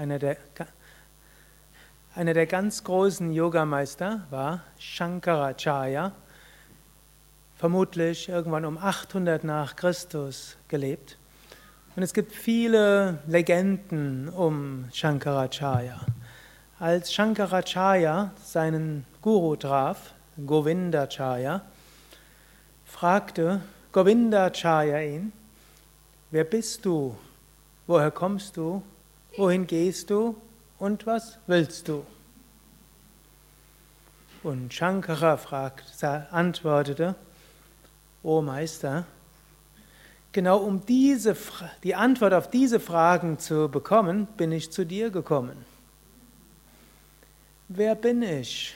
einer der, einer der ganz großen Yogameister war Shankaracharya, vermutlich irgendwann um 800 nach Christus gelebt. Und es gibt viele Legenden um Shankaracharya. Als Shankaracharya seinen Guru traf, Govindacharya, fragte Govindacharya ihn, wer bist du, woher kommst du, wohin gehst du und was willst du? Und Shankara fragt, antwortete, O Meister, genau um diese, die Antwort auf diese Fragen zu bekommen, bin ich zu dir gekommen. Wer bin ich?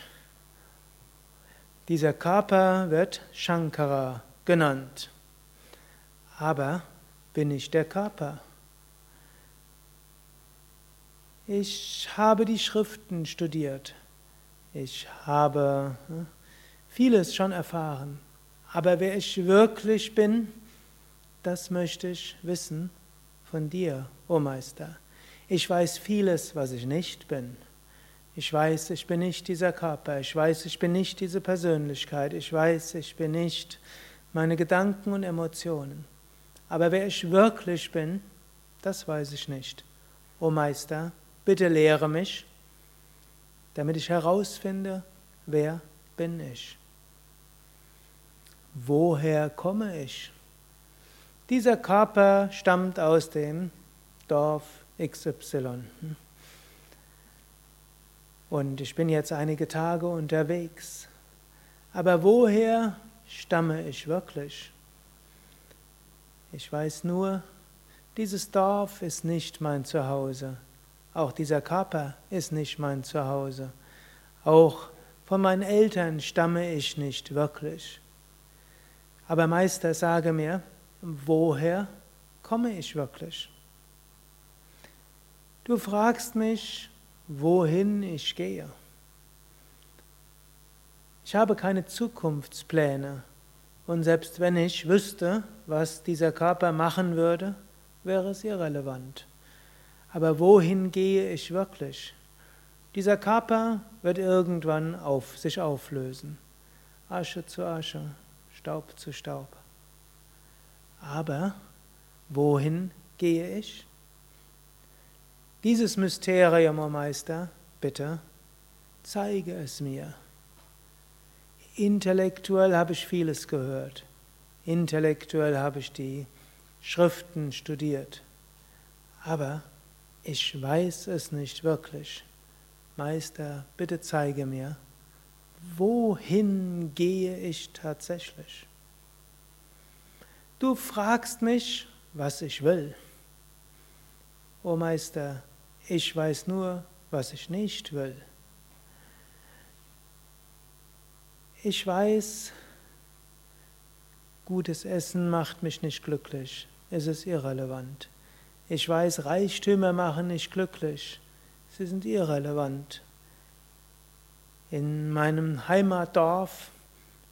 Dieser Körper wird Shankara genannt. Aber bin ich der Körper? Ich habe die Schriften studiert. Ich habe hm, vieles schon erfahren. Aber wer ich wirklich bin, das möchte ich wissen von dir, o oh Meister. Ich weiß vieles, was ich nicht bin. Ich weiß, ich bin nicht dieser Körper. Ich weiß, ich bin nicht diese Persönlichkeit. Ich weiß, ich bin nicht meine Gedanken und Emotionen. Aber wer ich wirklich bin, das weiß ich nicht. O Meister, bitte lehre mich, damit ich herausfinde, wer bin ich. Woher komme ich? Dieser Körper stammt aus dem Dorf XY. Und ich bin jetzt einige Tage unterwegs. Aber woher stamme ich wirklich? Ich weiß nur, dieses Dorf ist nicht mein Zuhause. Auch dieser Körper ist nicht mein Zuhause. Auch von meinen Eltern stamme ich nicht wirklich. Aber Meister, sage mir, woher komme ich wirklich? Du fragst mich, wohin ich gehe. Ich habe keine Zukunftspläne und selbst wenn ich wüsste, was dieser Körper machen würde, wäre es irrelevant. Aber wohin gehe ich wirklich? Dieser Körper wird irgendwann auf sich auflösen. Asche zu Asche, Staub zu Staub. Aber wohin gehe ich? Dieses Mysterium, o oh Meister, bitte, zeige es mir. Intellektuell habe ich vieles gehört. Intellektuell habe ich die Schriften studiert. Aber ich weiß es nicht wirklich. Meister, bitte zeige mir, wohin gehe ich tatsächlich? Du fragst mich, was ich will. O Meister, ich weiß nur, was ich nicht will. Ich weiß, gutes Essen macht mich nicht glücklich. Es ist irrelevant. Ich weiß, Reichtümer machen nicht glücklich. Sie sind irrelevant. In meinem Heimatdorf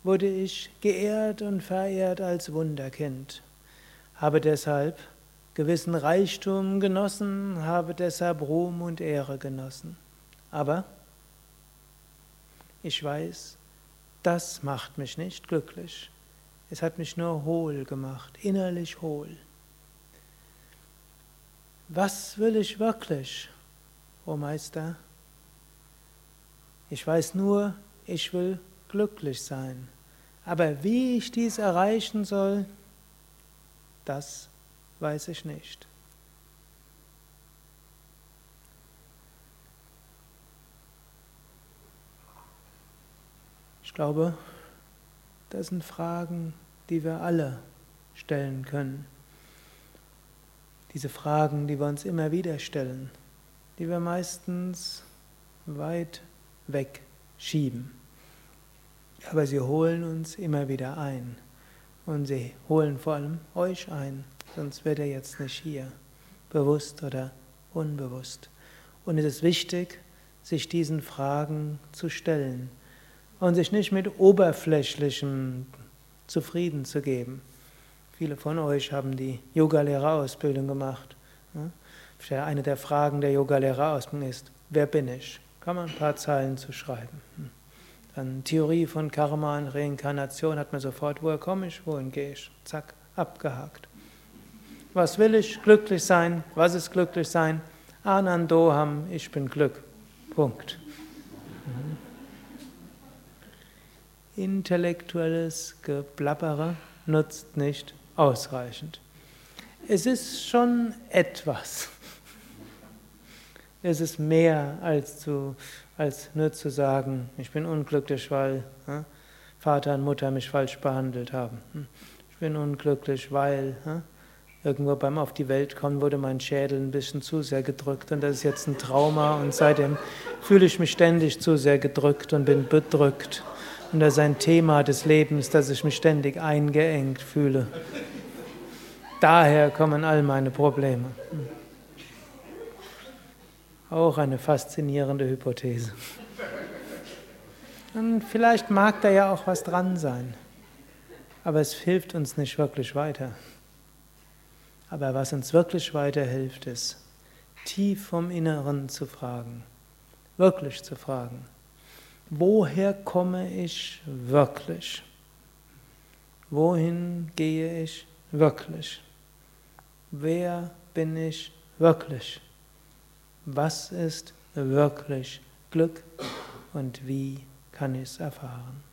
wurde ich geehrt und verehrt als Wunderkind, habe deshalb gewissen Reichtum genossen, habe deshalb Ruhm und Ehre genossen. Aber ich weiß, das macht mich nicht glücklich. Es hat mich nur hohl gemacht, innerlich hohl. Was will ich wirklich, o oh Meister? Ich weiß nur, ich will glücklich sein. Aber wie ich dies erreichen soll, das weiß ich nicht. Ich glaube, das sind Fragen, die wir alle stellen können. Diese Fragen, die wir uns immer wieder stellen, die wir meistens weit weg schieben. Aber sie holen uns immer wieder ein. Und sie holen vor allem euch ein sonst wäre er jetzt nicht hier, bewusst oder unbewusst. Und es ist wichtig, sich diesen Fragen zu stellen und sich nicht mit oberflächlichem zufrieden zu geben. Viele von euch haben die Yogalehrerausbildung gemacht. eine der Fragen der Yogalehrerausbildung ist, wer bin ich? Kann man ein paar Zeilen zu schreiben. Hm. Dann Theorie von Karma und Reinkarnation hat man sofort, woher komme ich, wohin gehe ich? Zack, abgehakt. Was will ich? Glücklich sein. Was ist glücklich sein? Anandoham, ich bin Glück. Punkt. Mhm. Intellektuelles Geblabbere nutzt nicht ausreichend. Es ist schon etwas. Es ist mehr als, zu, als nur zu sagen, ich bin unglücklich, weil äh, Vater und Mutter mich falsch behandelt haben. Hm. Ich bin unglücklich, weil äh, irgendwo beim Auf die Welt kommen wurde mein Schädel ein bisschen zu sehr gedrückt und das ist jetzt ein Trauma und seitdem fühle ich mich ständig zu sehr gedrückt und bin bedrückt. Und das ist ein Thema des Lebens, dass ich mich ständig eingeengt fühle. Daher kommen all meine Probleme. Auch eine faszinierende Hypothese. Und vielleicht mag da ja auch was dran sein, aber es hilft uns nicht wirklich weiter. Aber was uns wirklich weiterhilft, ist, tief vom Inneren zu fragen, wirklich zu fragen, woher komme ich wirklich? Wohin gehe ich wirklich? wer bin ich wirklich? Was ist wirklich Glück und wie kann ich es erfahren?